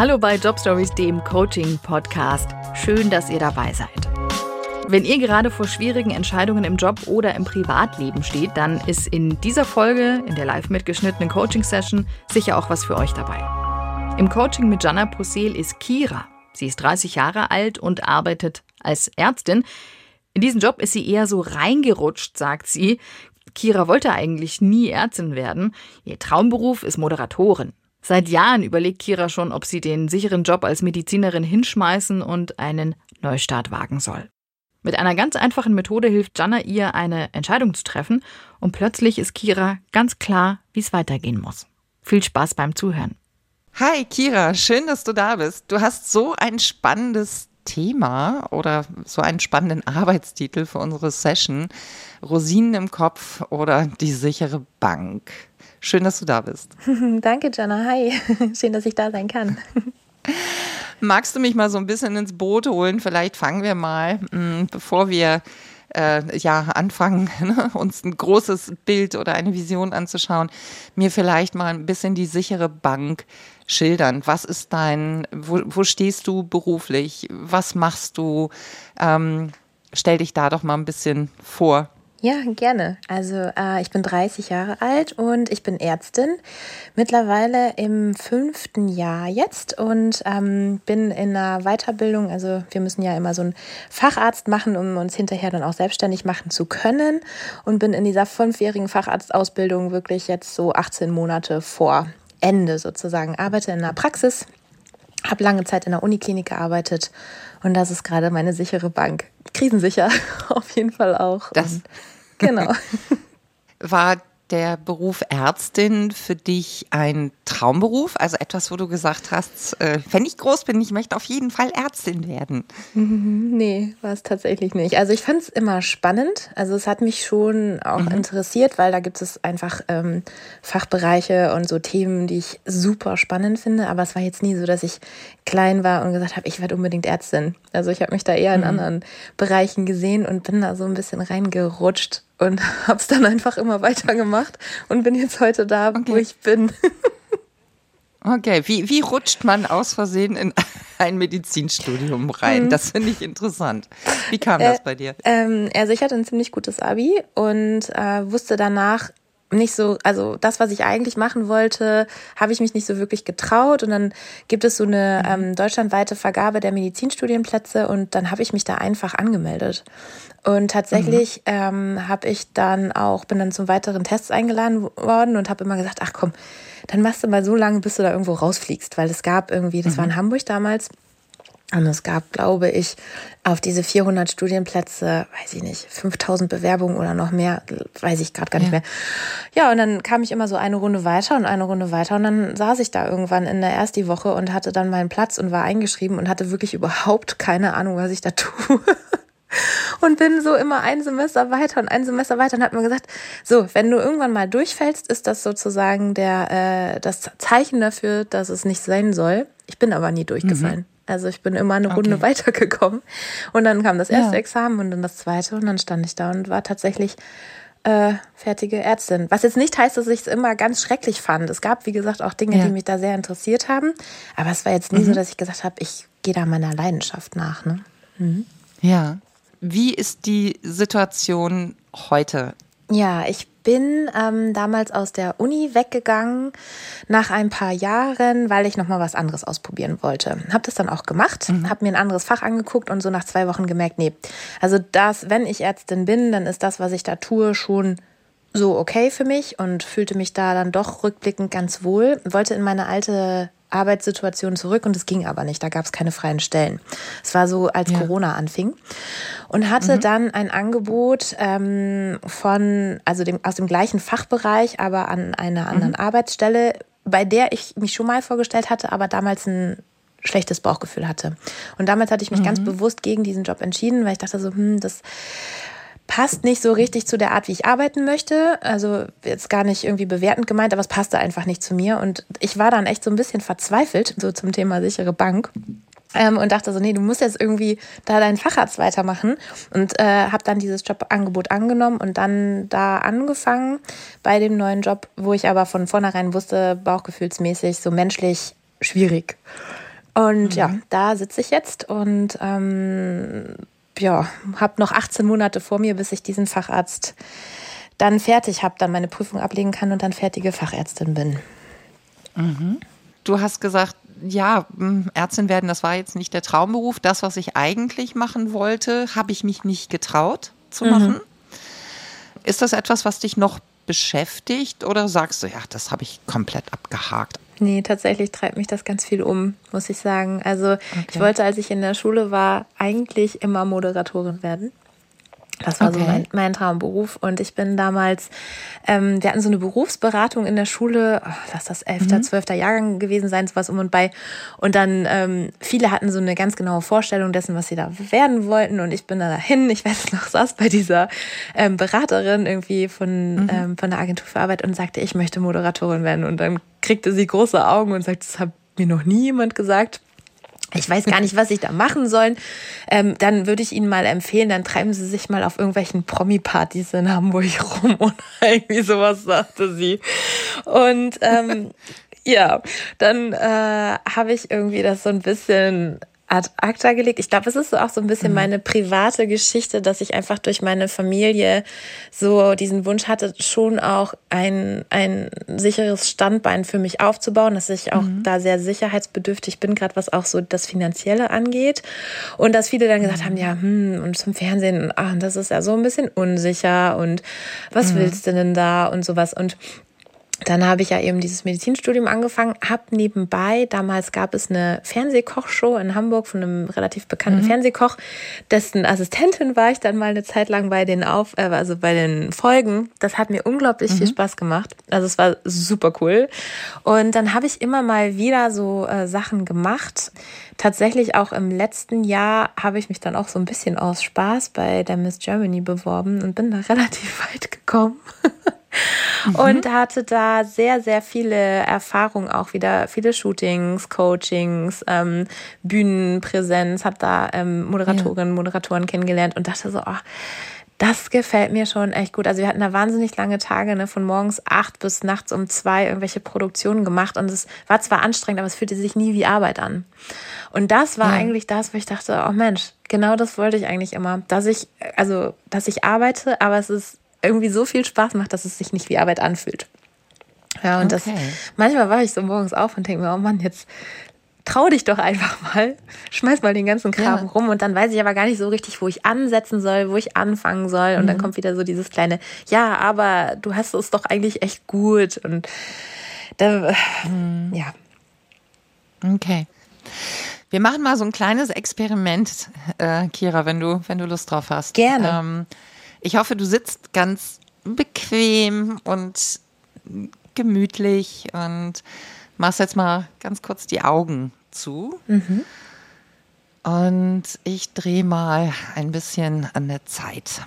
Hallo bei Jobstories, dem Coaching-Podcast. Schön, dass ihr dabei seid. Wenn ihr gerade vor schwierigen Entscheidungen im Job oder im Privatleben steht, dann ist in dieser Folge, in der live mitgeschnittenen Coaching-Session, sicher auch was für euch dabei. Im Coaching mit Jana Posel ist Kira. Sie ist 30 Jahre alt und arbeitet als Ärztin. In diesen Job ist sie eher so reingerutscht, sagt sie. Kira wollte eigentlich nie Ärztin werden. Ihr Traumberuf ist Moderatorin. Seit Jahren überlegt Kira schon, ob sie den sicheren Job als Medizinerin hinschmeißen und einen Neustart wagen soll. Mit einer ganz einfachen Methode hilft Jana ihr, eine Entscheidung zu treffen und plötzlich ist Kira ganz klar, wie es weitergehen muss. Viel Spaß beim Zuhören. Hi Kira, schön, dass du da bist. Du hast so ein spannendes Thema oder so einen spannenden Arbeitstitel für unsere Session. Rosinen im Kopf oder die sichere Bank. Schön, dass du da bist. Danke, Jana. Hi. Schön, dass ich da sein kann. Magst du mich mal so ein bisschen ins Boot holen? Vielleicht fangen wir mal, mm, bevor wir äh, ja anfangen, ne, uns ein großes Bild oder eine Vision anzuschauen, mir vielleicht mal ein bisschen die sichere Bank schildern. Was ist dein, wo, wo stehst du beruflich? Was machst du? Ähm, stell dich da doch mal ein bisschen vor. Ja, gerne. Also äh, ich bin 30 Jahre alt und ich bin Ärztin. Mittlerweile im fünften Jahr jetzt und ähm, bin in einer Weiterbildung. Also wir müssen ja immer so einen Facharzt machen, um uns hinterher dann auch selbstständig machen zu können. Und bin in dieser fünfjährigen Facharztausbildung wirklich jetzt so 18 Monate vor Ende sozusagen. Arbeite in einer Praxis, habe lange Zeit in der Uniklinik gearbeitet und das ist gerade meine sichere Bank. Krisensicher auf jeden Fall auch. Das und, genau. War der Beruf Ärztin für dich ein Traumberuf? Also etwas, wo du gesagt hast, äh, wenn ich groß bin, ich möchte auf jeden Fall Ärztin werden. Nee, war es tatsächlich nicht. Also ich fand es immer spannend. Also es hat mich schon auch mhm. interessiert, weil da gibt es einfach ähm, Fachbereiche und so Themen, die ich super spannend finde. Aber es war jetzt nie so, dass ich klein war und gesagt habe, ich werde unbedingt Ärztin. Also ich habe mich da eher in mhm. anderen Bereichen gesehen und bin da so ein bisschen reingerutscht und habe es dann einfach immer weitergemacht und bin jetzt heute da, okay. wo ich bin. okay, wie, wie rutscht man aus Versehen in ein Medizinstudium rein? Mhm. Das finde ich interessant. Wie kam das äh, bei dir? Ähm, also ich hatte ein ziemlich gutes Abi und äh, wusste danach, nicht so, also das, was ich eigentlich machen wollte, habe ich mich nicht so wirklich getraut. Und dann gibt es so eine mhm. ähm, deutschlandweite Vergabe der Medizinstudienplätze und dann habe ich mich da einfach angemeldet. Und tatsächlich mhm. ähm, habe ich dann auch, bin dann zum weiteren Tests eingeladen worden und habe immer gesagt, ach komm, dann machst du mal so lange, bis du da irgendwo rausfliegst, weil es gab irgendwie, das mhm. war in Hamburg damals, und es gab, glaube ich, auf diese 400 Studienplätze, weiß ich nicht, 5000 Bewerbungen oder noch mehr, weiß ich gerade gar nicht ja. mehr. Ja, und dann kam ich immer so eine Runde weiter und eine Runde weiter und dann saß ich da irgendwann in der ersten Woche und hatte dann meinen Platz und war eingeschrieben und hatte wirklich überhaupt keine Ahnung, was ich da tue. und bin so immer ein Semester weiter und ein Semester weiter und hat mir gesagt, so, wenn du irgendwann mal durchfällst, ist das sozusagen der, äh, das Zeichen dafür, dass es nicht sein soll. Ich bin aber nie durchgefallen. Mhm. Also ich bin immer eine Runde okay. weitergekommen. Und dann kam das erste ja. Examen und dann das zweite und dann stand ich da und war tatsächlich äh, fertige Ärztin. Was jetzt nicht heißt, dass ich es immer ganz schrecklich fand. Es gab, wie gesagt, auch Dinge, ja. die mich da sehr interessiert haben. Aber es war jetzt nie mhm. so, dass ich gesagt habe, ich gehe da meiner Leidenschaft nach. Ne? Mhm. Ja. Wie ist die Situation heute? Ja, ich bin ähm, damals aus der Uni weggegangen nach ein paar Jahren, weil ich noch mal was anderes ausprobieren wollte. Habe das dann auch gemacht, mhm. habe mir ein anderes Fach angeguckt und so nach zwei Wochen gemerkt, nee, also das, wenn ich Ärztin bin, dann ist das, was ich da tue, schon so okay für mich und fühlte mich da dann doch rückblickend ganz wohl. Wollte in meine alte Arbeitssituation zurück und es ging aber nicht. Da gab es keine freien Stellen. Es war so, als ja. Corona anfing und hatte mhm. dann ein Angebot ähm, von, also dem, aus dem gleichen Fachbereich, aber an einer anderen mhm. Arbeitsstelle, bei der ich mich schon mal vorgestellt hatte, aber damals ein schlechtes Bauchgefühl hatte. Und damals hatte ich mich mhm. ganz bewusst gegen diesen Job entschieden, weil ich dachte so, hm, das passt nicht so richtig zu der Art, wie ich arbeiten möchte. Also jetzt gar nicht irgendwie bewertend gemeint, aber es passte einfach nicht zu mir. Und ich war dann echt so ein bisschen verzweifelt, so zum Thema sichere Bank. Ähm, und dachte so, nee, du musst jetzt irgendwie da deinen Facharzt weitermachen. Und äh, habe dann dieses Jobangebot angenommen und dann da angefangen bei dem neuen Job, wo ich aber von vornherein wusste, bauchgefühlsmäßig, so menschlich schwierig. Und mhm. ja, da sitze ich jetzt und ähm, ja, habe noch 18 Monate vor mir, bis ich diesen Facharzt dann fertig habe, dann meine Prüfung ablegen kann und dann fertige Fachärztin bin. Mhm. Du hast gesagt, ja, hm, Ärztin werden, das war jetzt nicht der Traumberuf. Das, was ich eigentlich machen wollte, habe ich mich nicht getraut zu mhm. machen. Ist das etwas, was dich noch beschäftigt oder sagst du, ja, das habe ich komplett abgehakt? Nee, tatsächlich treibt mich das ganz viel um, muss ich sagen. Also okay. ich wollte, als ich in der Schule war, eigentlich immer Moderatorin werden. Das war okay. so mein, mein, Traumberuf. Und ich bin damals, ähm, wir hatten so eine Berufsberatung in der Schule, oh, lass das 11., mhm. 12. Jahrgang gewesen sein, sowas um und bei. Und dann, ähm, viele hatten so eine ganz genaue Vorstellung dessen, was sie da werden wollten. Und ich bin da dahin, ich weiß noch, saß bei dieser ähm, Beraterin irgendwie von, mhm. ähm, von der Agentur für Arbeit und sagte, ich möchte Moderatorin werden. Und dann kriegte sie große Augen und sagte, das hat mir noch nie jemand gesagt. Ich weiß gar nicht, was ich da machen soll. Ähm, dann würde ich Ihnen mal empfehlen, dann treiben Sie sich mal auf irgendwelchen Promi-Partys in Hamburg rum und irgendwie sowas sagte sie. Und ähm, ja, dann äh, habe ich irgendwie das so ein bisschen ad acta gelegt. Ich glaube, es ist so auch so ein bisschen mhm. meine private Geschichte, dass ich einfach durch meine Familie so diesen Wunsch hatte, schon auch ein, ein sicheres Standbein für mich aufzubauen, dass ich auch mhm. da sehr sicherheitsbedürftig bin, gerade was auch so das Finanzielle angeht. Und dass viele dann gesagt mhm. haben, ja, hm, und zum Fernsehen, ach, das ist ja so ein bisschen unsicher und was mhm. willst du denn da und sowas. Und dann habe ich ja eben dieses Medizinstudium angefangen, habe nebenbei, damals gab es eine Fernsehkochshow in Hamburg von einem relativ bekannten mhm. Fernsehkoch, dessen Assistentin war ich dann mal eine Zeit lang bei den Auf, äh, also bei den Folgen. Das hat mir unglaublich mhm. viel Spaß gemacht. Also es war super cool. Und dann habe ich immer mal wieder so äh, Sachen gemacht. Tatsächlich auch im letzten Jahr habe ich mich dann auch so ein bisschen aus Spaß bei der Miss Germany beworben und bin da relativ weit gekommen. Mhm. Und hatte da sehr, sehr viele Erfahrungen auch wieder, viele Shootings, Coachings, ähm, Bühnenpräsenz, habe da ähm, Moderatorinnen, ja. Moderatoren kennengelernt und dachte so, oh, das gefällt mir schon echt gut. Also wir hatten da wahnsinnig lange Tage, ne, von morgens acht bis nachts um zwei irgendwelche Produktionen gemacht und es war zwar anstrengend, aber es fühlte sich nie wie Arbeit an. Und das war ja. eigentlich das, wo ich dachte, oh Mensch, genau das wollte ich eigentlich immer, dass ich, also, dass ich arbeite, aber es ist irgendwie so viel Spaß macht, dass es sich nicht wie Arbeit anfühlt. Ja, und okay. das manchmal wache ich so morgens auf und denke mir, oh Mann, jetzt trau dich doch einfach mal, schmeiß mal den ganzen Kram ja. rum und dann weiß ich aber gar nicht so richtig, wo ich ansetzen soll, wo ich anfangen soll und mhm. dann kommt wieder so dieses kleine, ja, aber du hast es doch eigentlich echt gut und da, mhm. ja. Okay. Wir machen mal so ein kleines Experiment, äh, Kira, wenn du, wenn du Lust drauf hast. Gerne. Ähm, ich hoffe, du sitzt ganz bequem und gemütlich und machst jetzt mal ganz kurz die Augen zu. Mhm. Und ich drehe mal ein bisschen an der Zeit.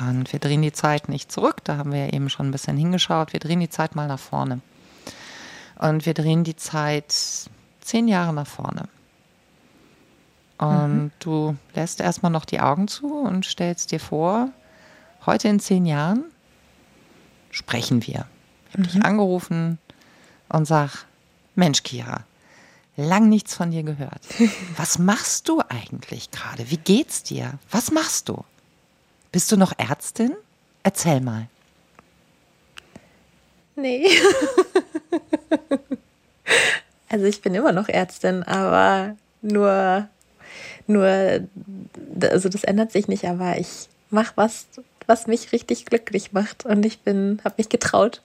Und wir drehen die Zeit nicht zurück, da haben wir ja eben schon ein bisschen hingeschaut. Wir drehen die Zeit mal nach vorne. Und wir drehen die Zeit zehn Jahre nach vorne. Und mhm. du lässt erstmal noch die Augen zu und stellst dir vor, heute in zehn Jahren sprechen wir. Ich habe mhm. dich angerufen und sag, Mensch, Kira, lang nichts von dir gehört. Was machst du eigentlich gerade? Wie geht's dir? Was machst du? Bist du noch Ärztin? Erzähl mal. Nee. also ich bin immer noch Ärztin, aber nur, nur, also das ändert sich nicht, aber ich mache was, was mich richtig glücklich macht. Und ich bin, habe mich getraut.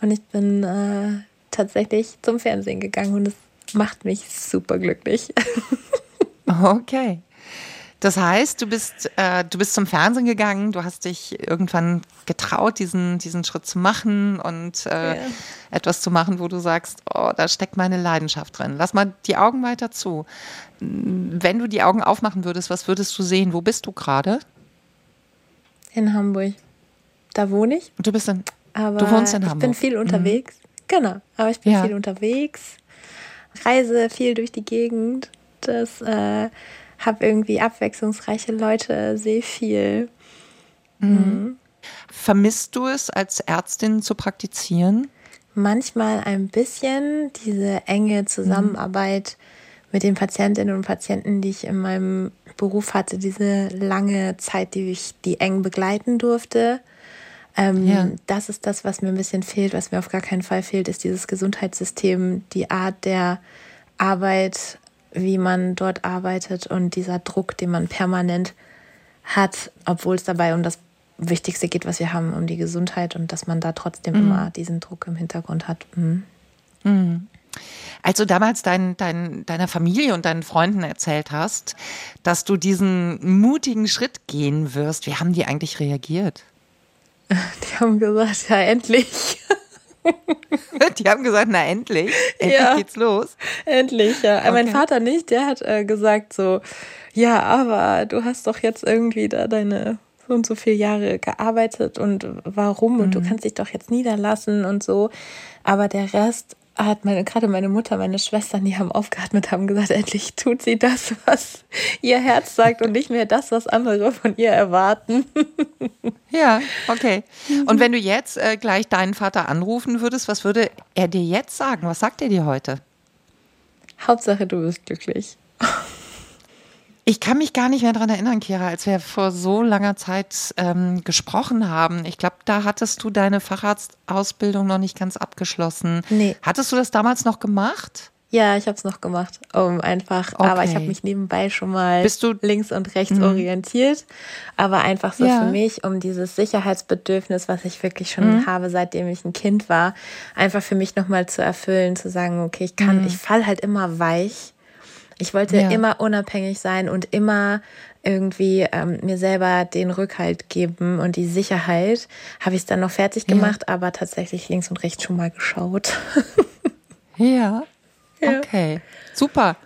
Und ich bin äh, tatsächlich zum Fernsehen gegangen und es macht mich super glücklich. okay. Das heißt, du bist, äh, du bist zum Fernsehen gegangen, du hast dich irgendwann getraut, diesen, diesen Schritt zu machen und äh, ja. etwas zu machen, wo du sagst, oh, da steckt meine Leidenschaft drin. Lass mal die Augen weiter zu. Wenn du die Augen aufmachen würdest, was würdest du sehen? Wo bist du gerade? In Hamburg. Da wohne ich. Du bist in, aber du wohnst in Hamburg. Ich bin viel mhm. unterwegs. Mhm. Genau, aber ich bin ja. viel unterwegs, reise viel durch die Gegend. Das äh, habe irgendwie abwechslungsreiche Leute, sehe viel. Mhm. Mhm. Vermisst du es, als Ärztin zu praktizieren? Manchmal ein bisschen diese enge Zusammenarbeit mit den Patientinnen und Patienten, die ich in meinem Beruf hatte, diese lange Zeit, die ich die eng begleiten durfte. Ähm, ja. Das ist das, was mir ein bisschen fehlt. Was mir auf gar keinen Fall fehlt, ist dieses Gesundheitssystem, die Art der Arbeit, wie man dort arbeitet und dieser Druck, den man permanent hat, obwohl es dabei um das Wichtigste geht, was wir haben, um die Gesundheit und dass man da trotzdem mhm. immer diesen Druck im Hintergrund hat. Mhm. Mhm. Als du damals dein, dein, deiner Familie und deinen Freunden erzählt hast, dass du diesen mutigen Schritt gehen wirst, wie haben die eigentlich reagiert? Die haben gesagt, ja, endlich. Die haben gesagt, na endlich, endlich ja, geht's los. Endlich, ja. Okay. Mein Vater nicht, der hat äh, gesagt so, ja, aber du hast doch jetzt irgendwie da deine so und so viele Jahre gearbeitet und warum mhm. und du mhm. kannst dich doch jetzt niederlassen und so. Aber der Rest hat meine, gerade meine Mutter, meine Schwestern, die haben aufgeatmet, haben gesagt, endlich tut sie das, was ihr Herz sagt und nicht mehr das, was andere von ihr erwarten. Ja, okay. Und wenn du jetzt äh, gleich deinen Vater anrufen würdest, was würde er dir jetzt sagen? Was sagt er dir heute? Hauptsache, du bist glücklich. Ich kann mich gar nicht mehr daran erinnern, Kira, als wir vor so langer Zeit ähm, gesprochen haben. Ich glaube, da hattest du deine Facharztausbildung noch nicht ganz abgeschlossen. Nee. Hattest du das damals noch gemacht? Ja, ich habe es noch gemacht, um einfach, okay. aber ich habe mich nebenbei schon mal links und rechts mhm. orientiert, aber einfach so ja. für mich, um dieses Sicherheitsbedürfnis, was ich wirklich schon mhm. habe, seitdem ich ein Kind war, einfach für mich nochmal zu erfüllen, zu sagen, okay, ich kann, mhm. ich fall halt immer weich ich wollte ja. immer unabhängig sein und immer irgendwie ähm, mir selber den Rückhalt geben und die Sicherheit. Habe ich es dann noch fertig gemacht, ja. aber tatsächlich links und rechts schon mal geschaut. ja. ja. Okay. Super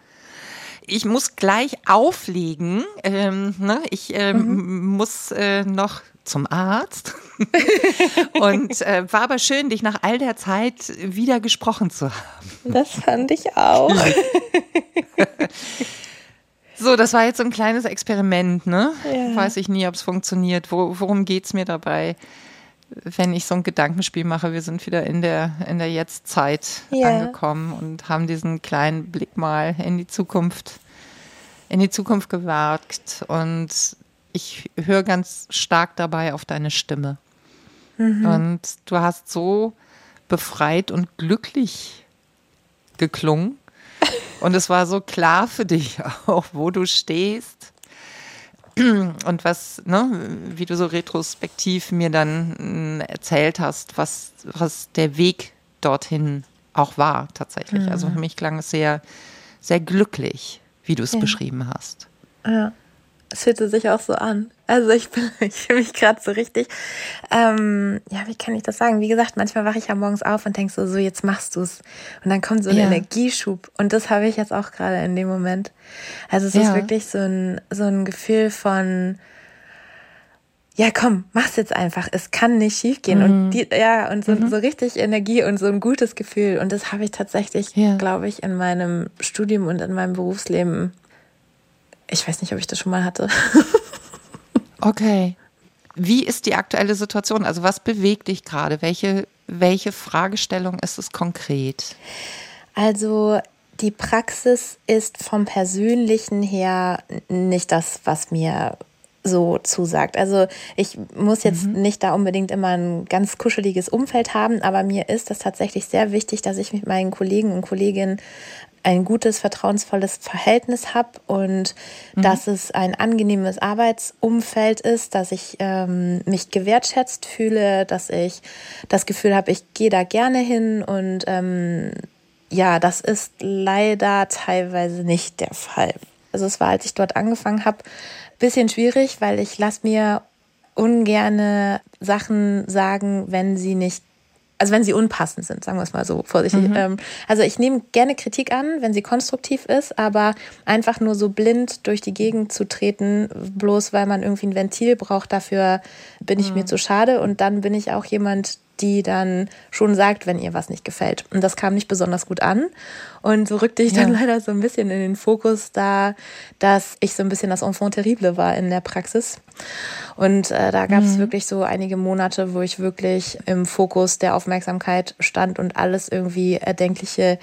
ich muss gleich auflegen. Ähm, ne? Ich ähm, mhm. muss äh, noch zum Arzt. und äh, war aber schön, dich nach all der Zeit wieder gesprochen zu haben. Das fand ich auch. so, das war jetzt so ein kleines Experiment, ne? Ja. Weiß ich nie, ob es funktioniert. Wo, worum geht es mir dabei? wenn ich so ein Gedankenspiel mache, wir sind wieder in der, in der Jetztzeit ja. angekommen und haben diesen kleinen Blick mal in die Zukunft, in die Zukunft gewagt. Und ich höre ganz stark dabei auf deine Stimme. Mhm. Und du hast so befreit und glücklich geklungen. Und es war so klar für dich auch, wo du stehst. Und was, ne, wie du so retrospektiv mir dann äh, erzählt hast, was, was der Weg dorthin auch war, tatsächlich. Mhm. Also für mich klang es sehr, sehr glücklich, wie du es ja. beschrieben hast. Ja es fühlte sich auch so an. Also ich bin, ich fühle mich gerade so richtig. Ähm, ja, wie kann ich das sagen? Wie gesagt, manchmal wache ich ja morgens auf und denke so, so jetzt machst du's. Und dann kommt so ein ja. Energieschub. Und das habe ich jetzt auch gerade in dem Moment. Also es ja. ist wirklich so ein, so ein Gefühl von, ja, komm, mach's jetzt einfach. Es kann nicht schiefgehen. Mhm. Und die, ja, und so, mhm. so richtig Energie und so ein gutes Gefühl. Und das habe ich tatsächlich, ja. glaube ich, in meinem Studium und in meinem Berufsleben ich weiß nicht, ob ich das schon mal hatte. okay. Wie ist die aktuelle Situation? Also was bewegt dich gerade? Welche, welche Fragestellung ist es konkret? Also die Praxis ist vom Persönlichen her nicht das, was mir so zusagt. Also ich muss jetzt mhm. nicht da unbedingt immer ein ganz kuscheliges Umfeld haben, aber mir ist das tatsächlich sehr wichtig, dass ich mit meinen Kollegen und Kolleginnen ein gutes, vertrauensvolles Verhältnis habe und mhm. dass es ein angenehmes Arbeitsumfeld ist, dass ich ähm, mich gewertschätzt fühle, dass ich das Gefühl habe, ich gehe da gerne hin und ähm, ja, das ist leider teilweise nicht der Fall. Also es war, als ich dort angefangen habe, bisschen schwierig, weil ich lasse mir ungerne Sachen sagen, wenn sie nicht also wenn sie unpassend sind, sagen wir es mal so vorsichtig. Mhm. Ähm, also ich nehme gerne Kritik an, wenn sie konstruktiv ist, aber einfach nur so blind durch die Gegend zu treten, bloß weil man irgendwie ein Ventil braucht, dafür bin ich mhm. mir zu schade. Und dann bin ich auch jemand, die dann schon sagt, wenn ihr was nicht gefällt. Und das kam nicht besonders gut an. Und so rückte ich dann ja. leider so ein bisschen in den Fokus da, dass ich so ein bisschen das Enfant terrible war in der Praxis. Und äh, da gab es mhm. wirklich so einige Monate, wo ich wirklich im Fokus der Aufmerksamkeit stand und alles irgendwie Erdenkliche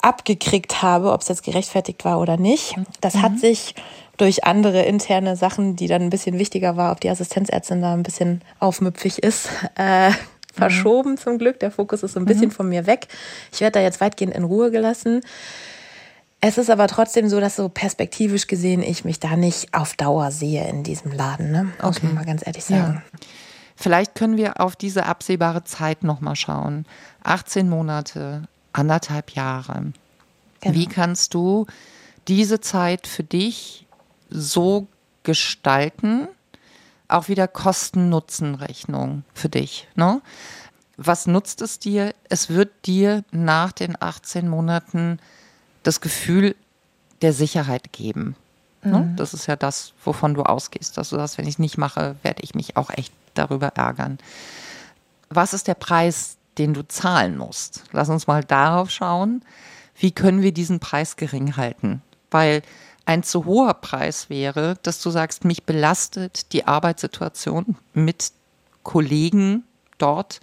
abgekriegt habe, ob es jetzt gerechtfertigt war oder nicht. Das mhm. hat sich durch andere interne Sachen, die dann ein bisschen wichtiger war, ob die Assistenzärztin da ein bisschen aufmüpfig ist, äh, verschoben mhm. zum Glück. Der Fokus ist so ein bisschen mhm. von mir weg. Ich werde da jetzt weitgehend in Ruhe gelassen. Es ist aber trotzdem so, dass so perspektivisch gesehen ich mich da nicht auf Dauer sehe in diesem Laden. Ne? Muss okay. man mal ganz ehrlich sagen. Ja. Vielleicht können wir auf diese absehbare Zeit nochmal schauen. 18 Monate, anderthalb Jahre. Genau. Wie kannst du diese Zeit für dich so gestalten, auch wieder Kosten-Nutzen-Rechnung für dich. Ne? Was nutzt es dir? Es wird dir nach den 18 Monaten das Gefühl der Sicherheit geben. Ne? Mhm. Das ist ja das, wovon du ausgehst, dass du sagst, wenn ich es nicht mache, werde ich mich auch echt darüber ärgern. Was ist der Preis, den du zahlen musst? Lass uns mal darauf schauen. Wie können wir diesen Preis gering halten? Weil ein zu hoher Preis wäre, dass du sagst, mich belastet die Arbeitssituation mit Kollegen dort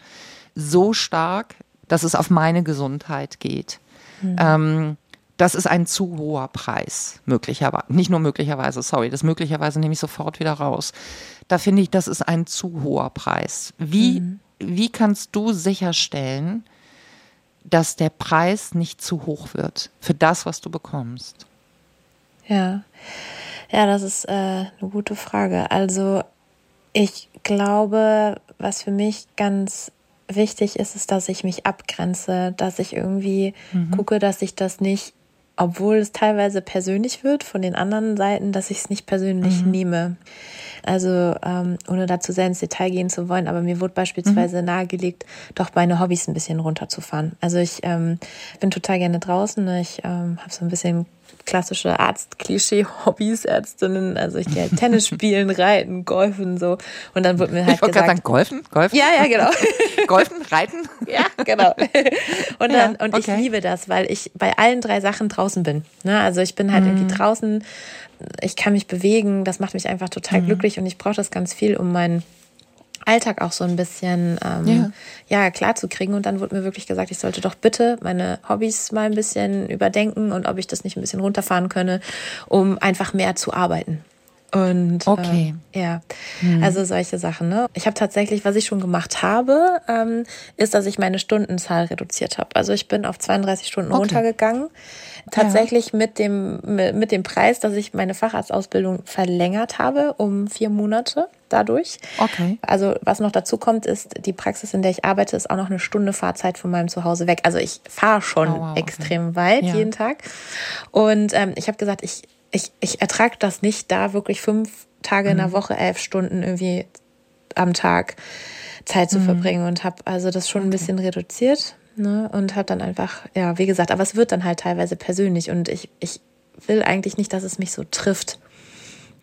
so stark, dass es auf meine Gesundheit geht. Mhm. Ähm, das ist ein zu hoher Preis, möglicherweise. Nicht nur möglicherweise, sorry, das möglicherweise nehme ich sofort wieder raus. Da finde ich, das ist ein zu hoher Preis. Wie, mhm. wie kannst du sicherstellen, dass der Preis nicht zu hoch wird für das, was du bekommst? Ja, ja, das ist äh, eine gute Frage. Also ich glaube, was für mich ganz wichtig ist, ist, dass ich mich abgrenze, dass ich irgendwie mhm. gucke, dass ich das nicht, obwohl es teilweise persönlich wird von den anderen Seiten, dass ich es nicht persönlich mhm. nehme. Also ähm, ohne dazu sehr ins Detail gehen zu wollen, aber mir wurde beispielsweise mhm. nahegelegt, doch meine Hobbys ein bisschen runterzufahren. Also ich ähm, bin total gerne draußen. Ich ähm, habe so ein bisschen klassische Arzt-Klischee-Hobbys, Ärztinnen. Also ich gehe halt Tennis spielen, reiten, golfen, so. Und dann wurde mir halt ich gesagt. sagen, golfen? Golfen? Ja, ja, genau. golfen, reiten? Ja, genau. Und dann, ja, und ich liebe das, weil ich bei allen drei Sachen draußen bin. Ne? Also ich bin halt mhm. irgendwie draußen, ich kann mich bewegen, das macht mich einfach total mhm. glücklich und ich brauche das ganz viel, um meinen Alltag auch so ein bisschen ähm, ja. ja klar zu kriegen. Und dann wurde mir wirklich gesagt, ich sollte doch bitte meine Hobbys mal ein bisschen überdenken und ob ich das nicht ein bisschen runterfahren könne, um einfach mehr zu arbeiten. Und okay. Äh, ja, hm. also solche Sachen. Ne? Ich habe tatsächlich, was ich schon gemacht habe, ähm, ist, dass ich meine Stundenzahl reduziert habe. Also ich bin auf 32 Stunden okay. runtergegangen. Tatsächlich ja. mit dem mit dem Preis, dass ich meine Facharztausbildung verlängert habe um vier Monate dadurch. Okay. Also was noch dazu kommt, ist die Praxis, in der ich arbeite, ist auch noch eine Stunde Fahrzeit von meinem Zuhause weg. Also ich fahre schon oh, wow, extrem okay. weit ja. jeden Tag. Und ähm, ich habe gesagt, ich ich, ich ertrage das nicht, da wirklich fünf Tage mhm. in der mhm. Woche, elf Stunden irgendwie am Tag Zeit zu mhm. verbringen und habe also das schon okay. ein bisschen reduziert ne? und habe dann einfach, ja, wie gesagt, aber es wird dann halt teilweise persönlich und ich, ich will eigentlich nicht, dass es mich so trifft,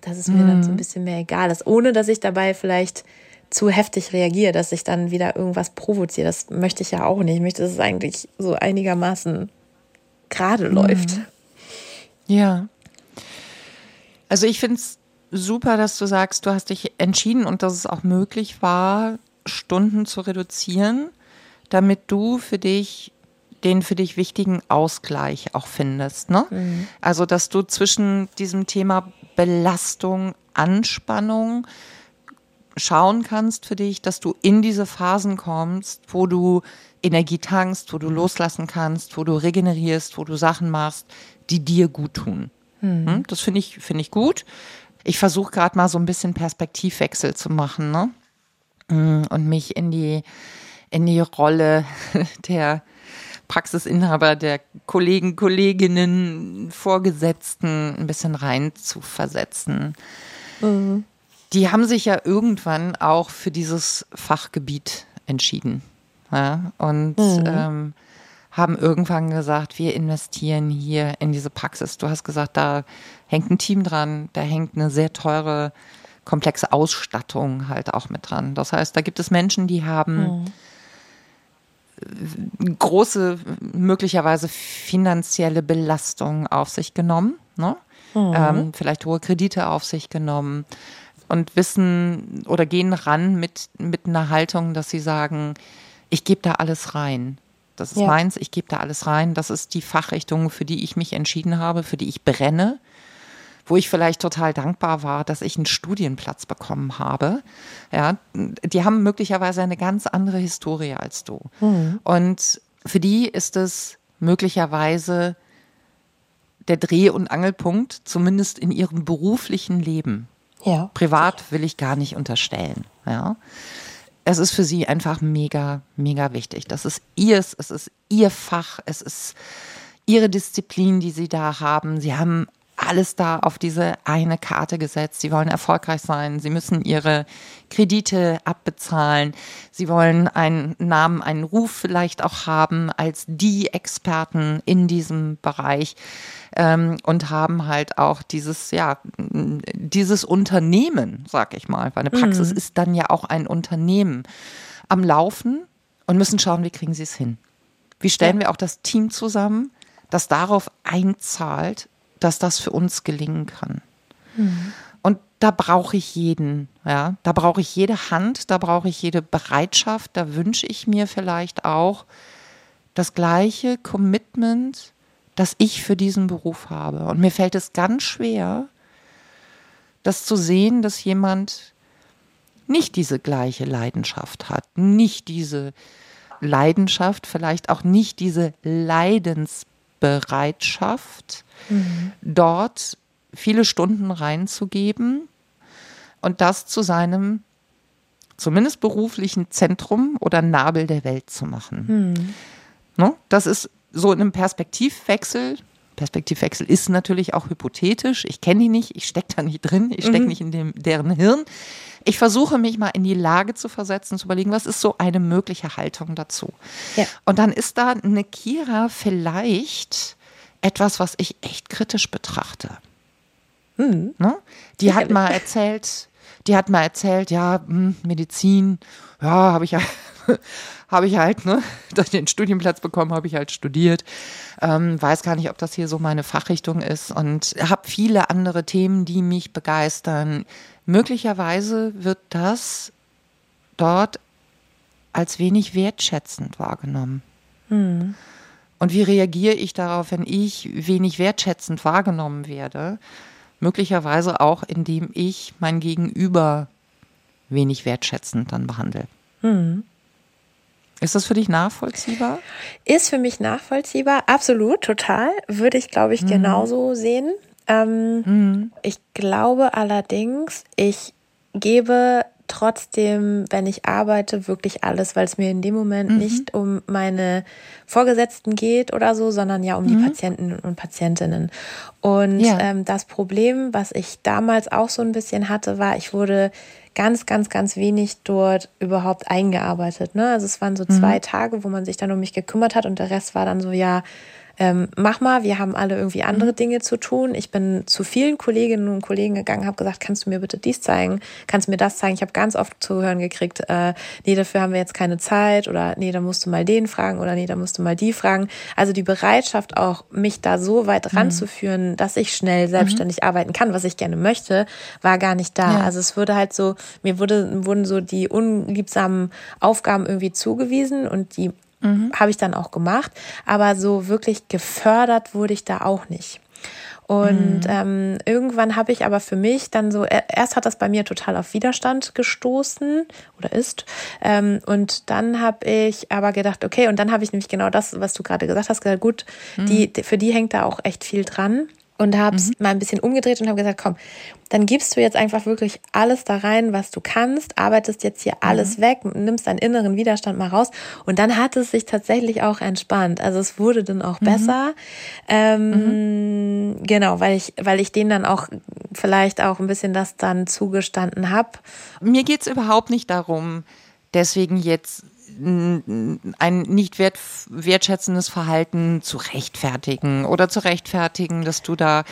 dass es mir dann so ein mhm. bisschen mehr egal ist, ohne dass ich dabei vielleicht zu heftig reagiere, dass ich dann wieder irgendwas provoziere. Das möchte ich ja auch nicht. Ich möchte, dass es eigentlich so einigermaßen gerade mhm. läuft. Ja. Also ich finde es super, dass du sagst, du hast dich entschieden und dass es auch möglich war, Stunden zu reduzieren, damit du für dich den für dich wichtigen Ausgleich auch findest. Ne? Mhm. Also, dass du zwischen diesem Thema Belastung, Anspannung schauen kannst für dich, dass du in diese Phasen kommst, wo du Energie tankst, wo du loslassen kannst, wo du regenerierst, wo du Sachen machst, die dir gut tun. Mhm. Das finde ich, finde ich gut. Ich versuche gerade mal so ein bisschen Perspektivwechsel zu machen, ne? Mm, und mich in die, in die Rolle der Praxisinhaber, der Kollegen, Kolleginnen, Vorgesetzten ein bisschen rein zu versetzen. Mhm. Die haben sich ja irgendwann auch für dieses Fachgebiet entschieden. Ja? Und mhm. ähm, haben irgendwann gesagt, wir investieren hier in diese Praxis. Du hast gesagt, da hängt ein Team dran, da hängt eine sehr teure, komplexe Ausstattung halt auch mit dran. Das heißt, da gibt es Menschen, die haben mhm. große, möglicherweise finanzielle Belastung auf sich genommen, ne? Mhm. Ähm, vielleicht hohe Kredite auf sich genommen und wissen oder gehen ran mit, mit einer Haltung, dass sie sagen, ich gebe da alles rein. Das ist ja. meins, ich gebe da alles rein. Das ist die Fachrichtung, für die ich mich entschieden habe, für die ich brenne wo ich vielleicht total dankbar war, dass ich einen Studienplatz bekommen habe. Ja, die haben möglicherweise eine ganz andere Historie als du. Mhm. Und für die ist es möglicherweise der Dreh- und Angelpunkt, zumindest in ihrem beruflichen Leben. Ja. Privat will ich gar nicht unterstellen. Ja. Es ist für sie einfach mega, mega wichtig. Das ist ihrs, es ist ihr Fach, es ist ihre Disziplin, die sie da haben. Sie haben alles da auf diese eine Karte gesetzt. Sie wollen erfolgreich sein. Sie müssen ihre Kredite abbezahlen. Sie wollen einen Namen, einen Ruf vielleicht auch haben als die Experten in diesem Bereich ähm, und haben halt auch dieses, ja, dieses Unternehmen, sag ich mal, weil eine Praxis mhm. ist dann ja auch ein Unternehmen am Laufen und müssen schauen, wie kriegen sie es hin. Wie stellen ja. wir auch das Team zusammen, das darauf einzahlt, dass das für uns gelingen kann. Mhm. Und da brauche ich jeden, ja, da brauche ich jede Hand, da brauche ich jede Bereitschaft, da wünsche ich mir vielleicht auch das gleiche Commitment, das ich für diesen Beruf habe. Und mir fällt es ganz schwer, das zu sehen, dass jemand nicht diese gleiche Leidenschaft hat, nicht diese Leidenschaft, vielleicht auch nicht diese Leidensbereitschaft, mhm. dort viele Stunden reinzugeben und das zu seinem zumindest beruflichen Zentrum oder Nabel der Welt zu machen. Mhm. No? Das ist so in einem Perspektivwechsel. Perspektivwechsel ist natürlich auch hypothetisch. Ich kenne die nicht, ich stecke da nicht drin, ich stecke mhm. nicht in dem, deren Hirn. Ich versuche mich mal in die Lage zu versetzen, zu überlegen, was ist so eine mögliche Haltung dazu. Ja. Und dann ist da eine Kira vielleicht etwas, was ich echt kritisch betrachte. Mhm. Ne? Die Sicherlich. hat mal erzählt, die hat mal erzählt, ja, hm, Medizin, ja, habe ich ja, habe ich halt, ne, durch den Studienplatz bekommen, habe ich halt studiert, ähm, weiß gar nicht, ob das hier so meine Fachrichtung ist und habe viele andere Themen, die mich begeistern. Möglicherweise wird das dort als wenig wertschätzend wahrgenommen. Mhm. Und wie reagiere ich darauf, wenn ich wenig wertschätzend wahrgenommen werde? Möglicherweise auch, indem ich mein Gegenüber wenig wertschätzend dann behandle. Mhm. Ist das für dich nachvollziehbar? Ist für mich nachvollziehbar, absolut, total. Würde ich, glaube ich, mhm. genauso sehen. Ähm, mhm. Ich glaube allerdings, ich gebe trotzdem, wenn ich arbeite, wirklich alles, weil es mir in dem Moment mhm. nicht um meine Vorgesetzten geht oder so, sondern ja um mhm. die Patienten und Patientinnen. Und ja. ähm, das Problem, was ich damals auch so ein bisschen hatte, war, ich wurde ganz, ganz, ganz wenig dort überhaupt eingearbeitet. Ne? Also es waren so zwei mhm. Tage, wo man sich dann um mich gekümmert hat und der Rest war dann so, ja, ähm, mach mal, wir haben alle irgendwie andere mhm. Dinge zu tun. Ich bin zu vielen Kolleginnen und Kollegen gegangen, habe gesagt, kannst du mir bitte dies zeigen, kannst du mir das zeigen. Ich habe ganz oft zu hören gekriegt, äh, nee, dafür haben wir jetzt keine Zeit oder nee, da musst du mal den fragen oder nee, da musst du mal die fragen. Also die Bereitschaft auch, mich da so weit mhm. ranzuführen, dass ich schnell mhm. selbstständig mhm. arbeiten kann, was ich gerne möchte, war gar nicht da. Ja. Also es wurde halt so, mir wurde, wurden so die unliebsamen Aufgaben irgendwie zugewiesen und die Mhm. Habe ich dann auch gemacht, aber so wirklich gefördert wurde ich da auch nicht. Und mhm. ähm, irgendwann habe ich aber für mich dann so, erst hat das bei mir total auf Widerstand gestoßen oder ist. Ähm, und dann habe ich aber gedacht, okay, und dann habe ich nämlich genau das, was du gerade gesagt hast, gesagt, gut, mhm. die, für die hängt da auch echt viel dran und habe es mhm. mal ein bisschen umgedreht und habe gesagt, komm, dann gibst du jetzt einfach wirklich alles da rein, was du kannst, arbeitest jetzt hier alles mhm. weg, nimmst deinen inneren Widerstand mal raus und dann hat es sich tatsächlich auch entspannt. Also es wurde dann auch mhm. besser. Ähm, mhm. Genau, weil ich, weil ich denen dann auch vielleicht auch ein bisschen das dann zugestanden habe. Mir geht's überhaupt nicht darum, deswegen jetzt ein nicht wert, wertschätzendes Verhalten zu rechtfertigen oder zu rechtfertigen, dass du da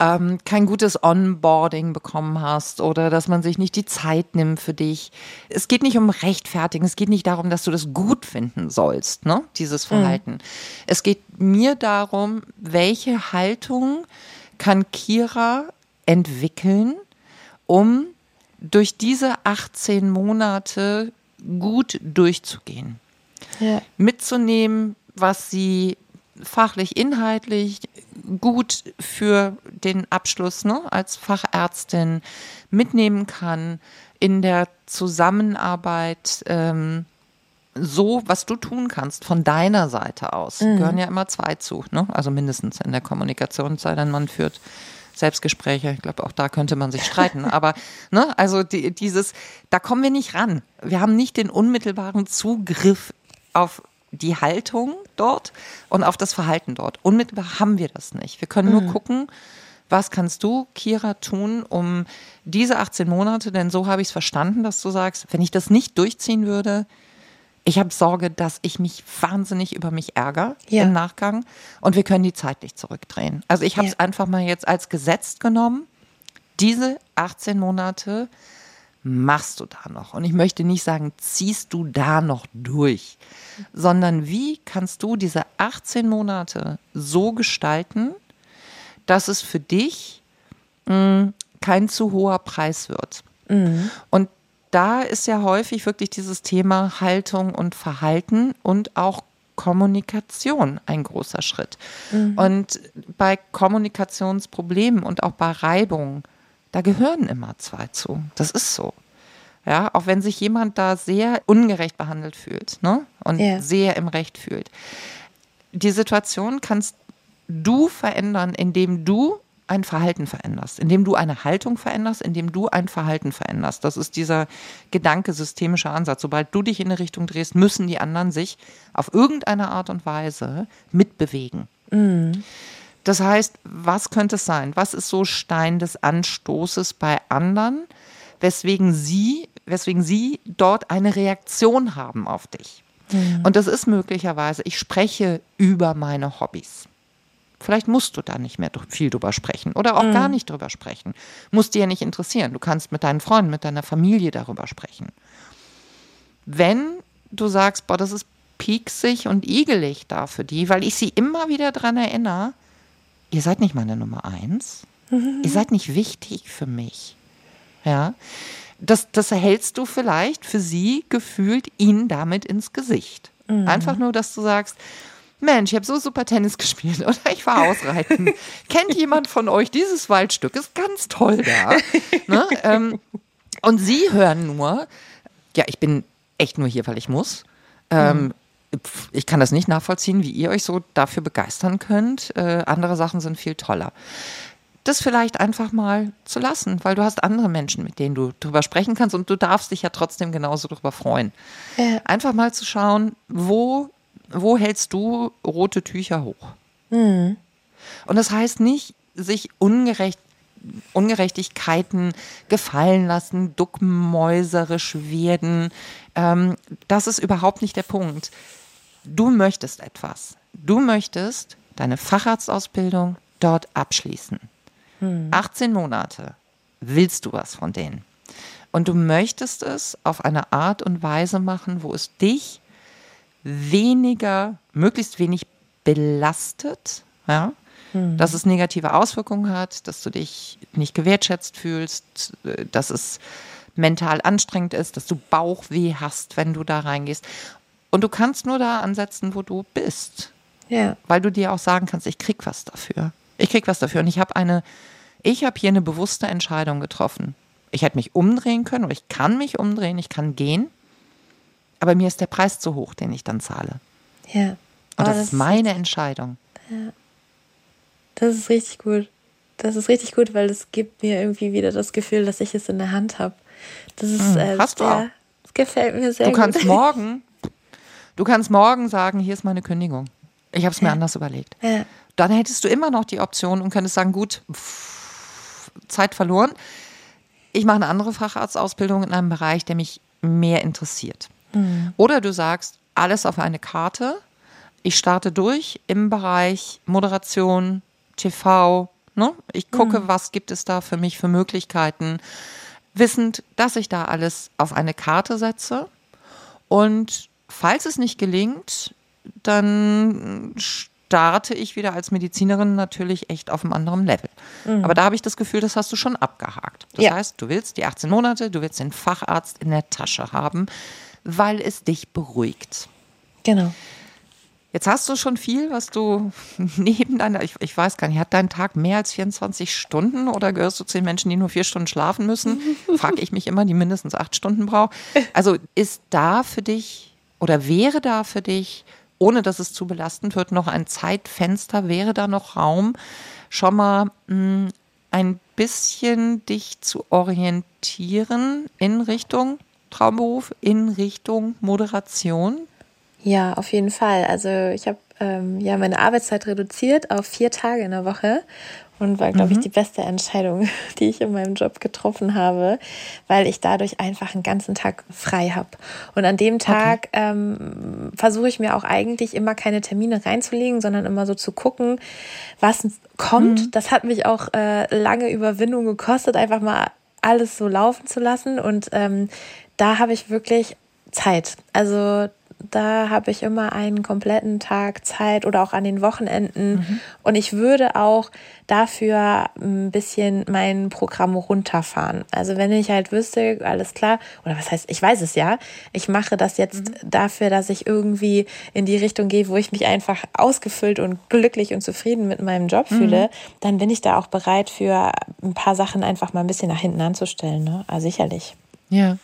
ähm, kein gutes Onboarding bekommen hast oder dass man sich nicht die Zeit nimmt für dich. Es geht nicht um Rechtfertigen, es geht nicht darum, dass du das gut finden sollst, ne? dieses Verhalten. Mhm. Es geht mir darum, welche Haltung kann Kira entwickeln, um durch diese 18 Monate gut durchzugehen. Ja. Mitzunehmen, was sie fachlich, inhaltlich gut für den Abschluss ne, als Fachärztin mitnehmen kann in der Zusammenarbeit. Ähm, so, was du tun kannst von deiner Seite aus, mhm. gehören ja immer zwei zu, ne? also mindestens in der Kommunikation, sei denn man führt Selbstgespräche. Ich glaube, auch da könnte man sich streiten. Aber ne, also die, dieses, da kommen wir nicht ran. Wir haben nicht den unmittelbaren Zugriff auf die Haltung dort und auf das Verhalten dort. Unmittelbar haben wir das nicht. Wir können nur mhm. gucken, was kannst du, Kira, tun, um diese 18 Monate, denn so habe ich es verstanden, dass du sagst, wenn ich das nicht durchziehen würde, ich habe Sorge, dass ich mich wahnsinnig über mich ärgere ja. im Nachgang und wir können die Zeit nicht zurückdrehen. Also ich habe es ja. einfach mal jetzt als Gesetz genommen. Diese 18 Monate machst du da noch? Und ich möchte nicht sagen, ziehst du da noch durch, sondern wie kannst du diese 18 Monate so gestalten, dass es für dich mh, hm, kein zu hoher Preis wird? Mhm. Und da ist ja häufig wirklich dieses Thema Haltung und Verhalten und auch Kommunikation ein großer Schritt. Mhm. Und bei Kommunikationsproblemen und auch bei Reibungen da gehören immer zwei zu. Das ist so. Ja, auch wenn sich jemand da sehr ungerecht behandelt fühlt ne? und yeah. sehr im Recht fühlt. Die Situation kannst du verändern, indem du ein Verhalten veränderst, indem du eine Haltung veränderst, indem du ein Verhalten veränderst. Das ist dieser Gedanke, systemischer Ansatz. Sobald du dich in eine Richtung drehst, müssen die anderen sich auf irgendeine Art und Weise mitbewegen. Mhm. Das heißt, was könnte es sein? Was ist so Stein des Anstoßes bei anderen, weswegen sie, weswegen sie dort eine Reaktion haben auf dich? Mhm. Und das ist möglicherweise, ich spreche über meine Hobbys. Vielleicht musst du da nicht mehr viel drüber sprechen oder auch mhm. gar nicht drüber sprechen. Muss dir ja nicht interessieren. Du kannst mit deinen Freunden, mit deiner Familie darüber sprechen. Wenn du sagst, boah, das ist pieksig und igelig da für die, weil ich sie immer wieder daran erinnere, ihr seid nicht meine Nummer eins. Mhm. Ihr seid nicht wichtig für mich. Ja. Das, das erhältst du vielleicht für sie gefühlt ihnen damit ins Gesicht. Mhm. Einfach nur, dass du sagst, Mensch, ich habe so super Tennis gespielt oder ich war ausreiten. Kennt jemand von euch dieses Waldstück? Ist ganz toll da. ne? ähm, und sie hören nur, ja, ich bin echt nur hier, weil ich muss. Ähm, ich kann das nicht nachvollziehen, wie ihr euch so dafür begeistern könnt. Äh, andere Sachen sind viel toller. Das vielleicht einfach mal zu lassen, weil du hast andere Menschen, mit denen du drüber sprechen kannst und du darfst dich ja trotzdem genauso drüber freuen. Ja. Einfach mal zu schauen, wo, wo hältst du rote Tücher hoch? Mhm. Und das heißt nicht, sich ungerecht Ungerechtigkeiten gefallen lassen, duckmäuserisch werden. Ähm, das ist überhaupt nicht der Punkt du möchtest etwas. Du möchtest deine Facharztausbildung dort abschließen. Hm. 18 Monate willst du was von denen. Und du möchtest es auf eine Art und Weise machen, wo es dich weniger, möglichst wenig belastet, ja? Hm. dass es negative Auswirkungen hat, dass du dich nicht gewertschätzt fühlst, dass es mental anstrengend ist, dass du Bauchweh hast, wenn du da reingehst. Und du kannst nur da ansetzen, wo du bist. Ja. Weil du dir auch sagen kannst, ich krieg was dafür. Ich krieg was dafür. Und ich habe eine, ich habe hier eine bewusste Entscheidung getroffen. Ich hätte mich umdrehen können oder ich kann mich umdrehen, ich kann gehen. Aber mir ist der Preis zu hoch, den ich dann zahle. Ja. Und oh, das, das, ist meine Entscheidung. Ja. Das ist richtig gut. Das ist richtig gut, weil es gibt mir irgendwie wieder das Gefühl, dass ich es in der Hand habe. Das ist, hm, äh, hast du auch. Das gefällt mir sehr gut. Du kannst morgen Du kannst morgen sagen, hier ist meine Kündigung. Ich habe es mir ja. anders überlegt. Ja. Dann hättest du immer noch die Option und könntest sagen, gut, pff, Zeit verloren. Ich mache eine andere Facharztausbildung in einem Bereich, der mich mehr interessiert. Mhm. Oder du sagst, alles auf eine Karte. Ich starte durch im Bereich Moderation, TV, Ne? Ich gucke, mhm. was gibt es da für mich für Möglichkeiten, wissend, dass ich da alles auf eine Karte setze. Und falls es nicht gelingt, dann starte ich wieder als Medizinerin natürlich echt auf einem anderen Level. Mhm. Aber da habe ich das Gefühl, das hast du schon abgehakt. Das ja. heißt, du willst die 18 Monate, du willst den Facharzt in der Tasche haben, weil es dich beruhigt. Genau. Jetzt hast du schon viel, was du neben deiner, ich, ich weiß gar nicht, hat dein Tag mehr als 24 Stunden oder gehörst du zu den Menschen, die nur vier Stunden schlafen müssen? Frage ich mich immer, die mindestens acht Stunden brauchen. Also ist da für dich oder wäre da für dich ohne dass es zu belastend wird, noch ein Zeitfenster? Wäre da noch Raum, schon mal mh, hm, ein bisschen dich zu orientieren in Richtung Traumberuf, in Richtung Moderation? Ja, auf jeden Fall. Also ich habe ähm, ja meine Arbeitszeit reduziert auf vier Tage in der Woche und war, glaube mhm. ich, die beste Entscheidung, die ich in meinem Job getroffen habe, weil ich dadurch einfach einen ganzen Tag frei habe. Und an dem Tag okay. ähm, versuche ich mir auch eigentlich immer keine Termine reinzulegen, sondern immer so zu gucken, was kommt. Mhm. Das hat mich auch äh, lange Überwindung gekostet, einfach mal alles so laufen zu lassen. Und ähm, da habe ich wirklich Zeit. Also da habe ich immer einen kompletten Tag Zeit oder auch an den Wochenenden. Mhm. Und ich würde auch dafür ein bisschen mein Programm runterfahren. Also wenn ich halt wüsste, alles klar, oder was heißt, ich weiß es ja, ich mache das jetzt mhm. dafür, dass ich irgendwie in die Richtung gehe, wo ich mich einfach ausgefüllt und glücklich und zufrieden mit meinem Job fühle, mhm. dann bin ich da auch bereit für ein paar Sachen einfach mal ein bisschen nach hinten anzustellen. Ne? Also sicherlich. Ja.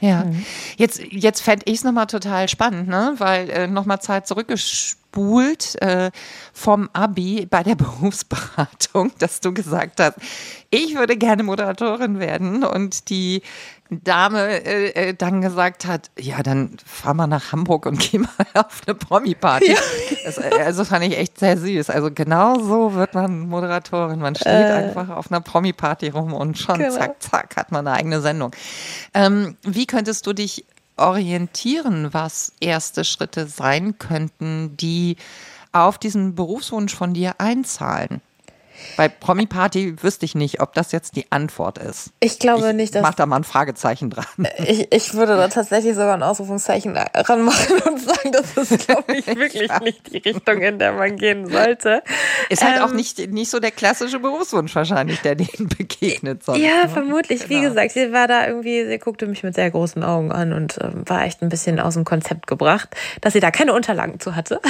Ja, mhm. jetzt, jetzt fände ich es nochmal total spannend, ne? weil äh, nochmal Zeit zurückgespult äh, vom Abi bei der Berufsberatung, dass du gesagt hast, ich würde gerne Moderatorin werden und die Dame äh, äh, dann gesagt hat, ja, dann fahr mal nach Hamburg und geh mal auf eine Promi-Party. Ja. Das, äh, also fand ich echt sehr süß. Also genau so wird man Moderatorin. Man steht äh. einfach auf einer Promi-Party rum und schon genau. zack, zack, hat man eine eigene Sendung. Ähm, wie könntest du dich orientieren, was erste Schritte sein könnten, die auf diesen Berufswunsch von dir einzahlen? Bei Promi Party wüsste ich nicht, ob das jetzt die Antwort ist. Ich glaube ich nicht, dass. Mach da mal ein Fragezeichen dran. Ich, ich würde da tatsächlich sogar ein Ausrufungszeichen ranmachen und sagen, das ist, glaube ich, wirklich nicht die Richtung, in der man gehen sollte. Ist halt ähm, auch nicht, nicht so der klassische Berufswunsch wahrscheinlich, der denen begegnet. Sonst, ja, ne? vermutlich. Genau. Wie gesagt, sie war da irgendwie, sie guckte mich mit sehr großen Augen an und äh, war echt ein bisschen aus dem Konzept gebracht, dass sie da keine Unterlagen zu hatte.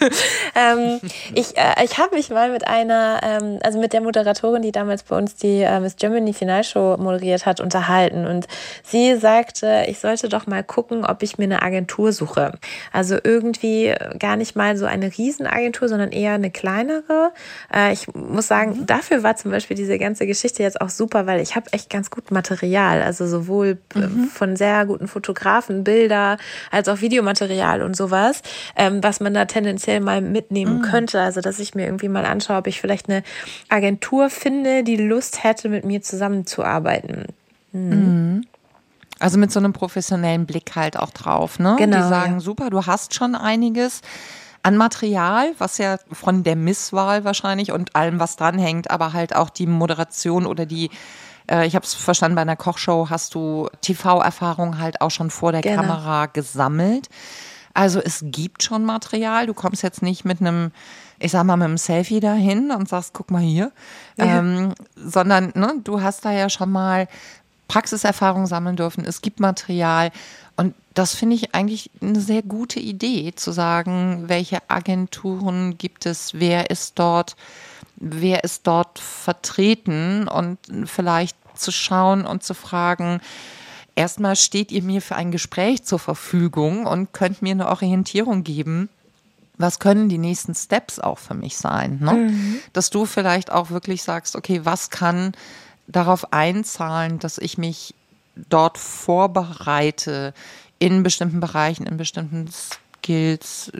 ähm, ich äh, ich habe mich mal mit einer ähm, also mit der Moderatorin, die damals bei uns die äh, Miss Germany Finalshow moderiert hat, unterhalten. Und sie sagte, ich sollte doch mal gucken, ob ich mir eine Agentur suche. Also irgendwie gar nicht mal so eine Riesenagentur, sondern eher eine kleinere. Äh, ich muss sagen, mhm. dafür war zum Beispiel diese ganze Geschichte jetzt auch super, weil ich habe echt ganz gut Material. Also sowohl äh, mhm. von sehr guten Fotografen, Bilder, als auch Videomaterial und sowas, ähm, was man da tendenziell mal mitnehmen mhm. könnte. Also dass ich mir irgendwie mal anschaue, ob ich vielleicht eine Agentur finde, die Lust hätte, mit mir zusammenzuarbeiten. Mhm. Also mit so einem professionellen Blick halt auch drauf, ne? Genau. Die sagen, ja. super, du hast schon einiges an Material, was ja von der Misswahl wahrscheinlich und allem, was dranhängt, aber halt auch die Moderation oder die äh, ich habe es verstanden, bei einer Kochshow hast du TV-Erfahrung halt auch schon vor der genau. Kamera gesammelt. Also es gibt schon Material. Du kommst jetzt nicht mit einem ich sag mal, mit einem Selfie dahin und sagst, guck mal hier. Ja. Ähm, sondern ne, du hast da ja schon mal Praxiserfahrung sammeln dürfen. Es gibt Material. Und das finde ich eigentlich eine sehr gute Idee, zu sagen, welche Agenturen gibt es, wer ist dort, wer ist dort vertreten und vielleicht zu schauen und zu fragen, erstmal steht ihr mir für ein Gespräch zur Verfügung und könnt mir eine Orientierung geben was können die nächsten Steps auch für mich sein? Ne? Mhm. Dass du vielleicht auch wirklich sagst, okay, was kann darauf einzahlen, dass ich mich dort vorbereite in bestimmten Bereichen, in bestimmten Skills,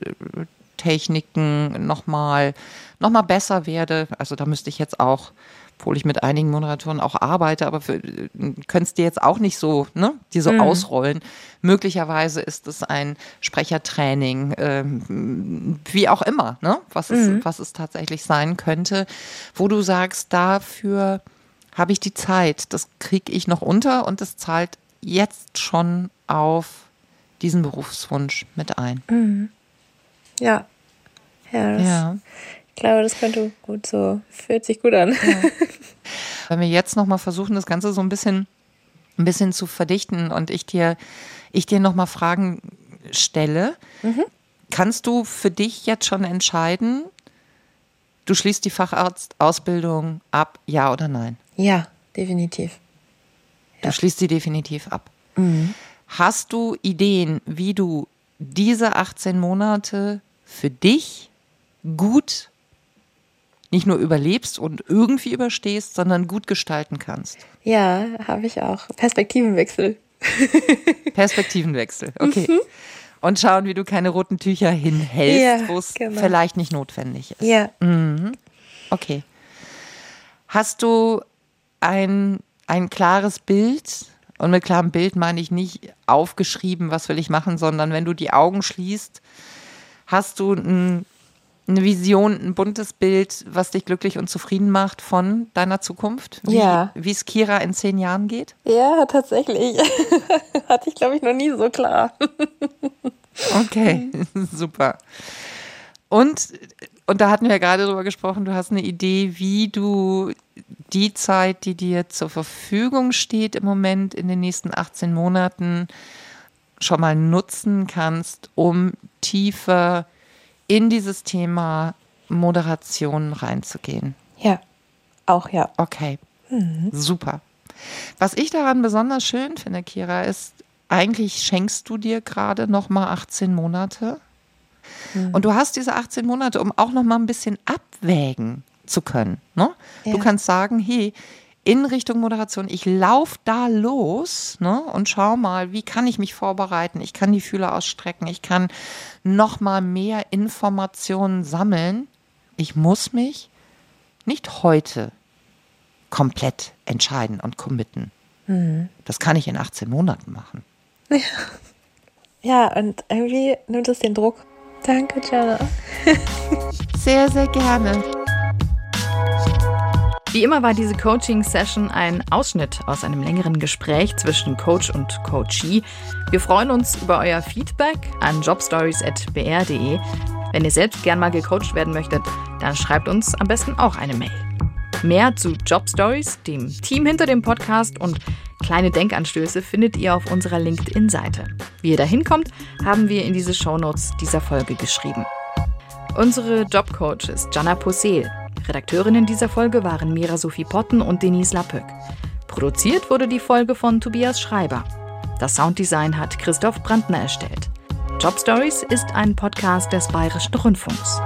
Coaching-Techniken nochmal noch mal besser werde. Also da müsste ich jetzt auch obwohl ich mit einigen Moderatoren auch arbeite, aber könntest dir jetzt auch nicht so, ne, die so mhm. ausrollen. Möglicherweise ist es ein Sprechertraining, ähm, wie auch immer, ne, was, mhm. es, was es tatsächlich sein könnte, wo du sagst, dafür habe ich die Zeit, das kriege ich noch unter und das zahlt jetzt schon auf diesen Berufswunsch mit ein. Mhm. Ja. Ja, ja. Ich glaube, das könnte gut so, fühlt sich gut an. Ja. Wenn wir jetzt nochmal versuchen, das Ganze so ein bisschen, ein bisschen zu verdichten und ich dir, ich dir nochmal Fragen stelle, mhm. kannst du für dich jetzt schon entscheiden, du schließt die Facharztausbildung ab, ja oder nein? Ja, definitiv. Ja. Du schließt sie definitiv ab. Mhm. Hast du Ideen, wie du diese 18 Monate für dich gut nicht nur überlebst und irgendwie überstehst, sondern gut gestalten kannst. Ja, habe ich auch. Perspektivenwechsel. Perspektivenwechsel, okay. Mhm. Und schauen, wie du keine roten Tücher hinhältst, ja, wo es genau. vielleicht nicht notwendig ist. Ja. Mhm. Okay. Hast du ein, ein klares Bild? Und mit klarem Bild meine ich nicht aufgeschrieben, was will ich machen, sondern wenn du die Augen schließt, hast du ein eine Vision, ein buntes Bild, was dich glücklich und zufrieden macht von deiner Zukunft? Wie, ja. Wie es Kira in zehn Jahren geht? Ja, tatsächlich. Hatte ich, glaube ich, noch nie so klar. okay, super. Und, und da hatten wir ja gerade drüber gesprochen, du hast eine Idee, wie du die Zeit, die dir zur Verfügung steht im Moment in den nächsten 18 Monaten, schon mal nutzen kannst, um tiefer in dieses Thema Moderation reinzugehen. Ja, auch ja. Okay, mhm. super. Was ich daran besonders schön finde, Kira, ist, eigentlich schenkst du dir gerade noch mal 18 Monate. Mhm. Und du hast diese 18 Monate, um auch noch mal ein bisschen abwägen zu können. Ne? Ja. Du kannst sagen, hey, in Richtung Moderation. Ich laufe da los ne, und schau mal, wie kann ich mich vorbereiten. Ich kann die Fühler ausstrecken. Ich kann noch mal mehr Informationen sammeln. Ich muss mich nicht heute komplett entscheiden und committen. Mhm. Das kann ich in 18 Monaten machen. Ja. ja, und irgendwie nimmt es den Druck. Danke, Jana. sehr, sehr gerne. Wie immer war diese Coaching-Session ein Ausschnitt aus einem längeren Gespräch zwischen Coach und Coachee. Wir freuen uns über euer Feedback an jobstories.br.de. Wenn ihr selbst gern mal gecoacht werden möchtet, dann schreibt uns am besten auch eine Mail. Mehr zu Jobstories, dem Team hinter dem Podcast und kleine Denkanstöße findet ihr auf unserer LinkedIn-Seite. Wie ihr da hinkommt, haben wir in diese Shownotes dieser Folge geschrieben. Unsere Jobcoach ist Jana Posel. Redakteurinnen dieser Folge waren Mira Sophie Potten und Denise Lapöck. Produziert wurde die Folge von Tobias Schreiber. Das Sounddesign hat Christoph Brandner erstellt. Job Stories ist ein Podcast des Bayerischen Rundfunks.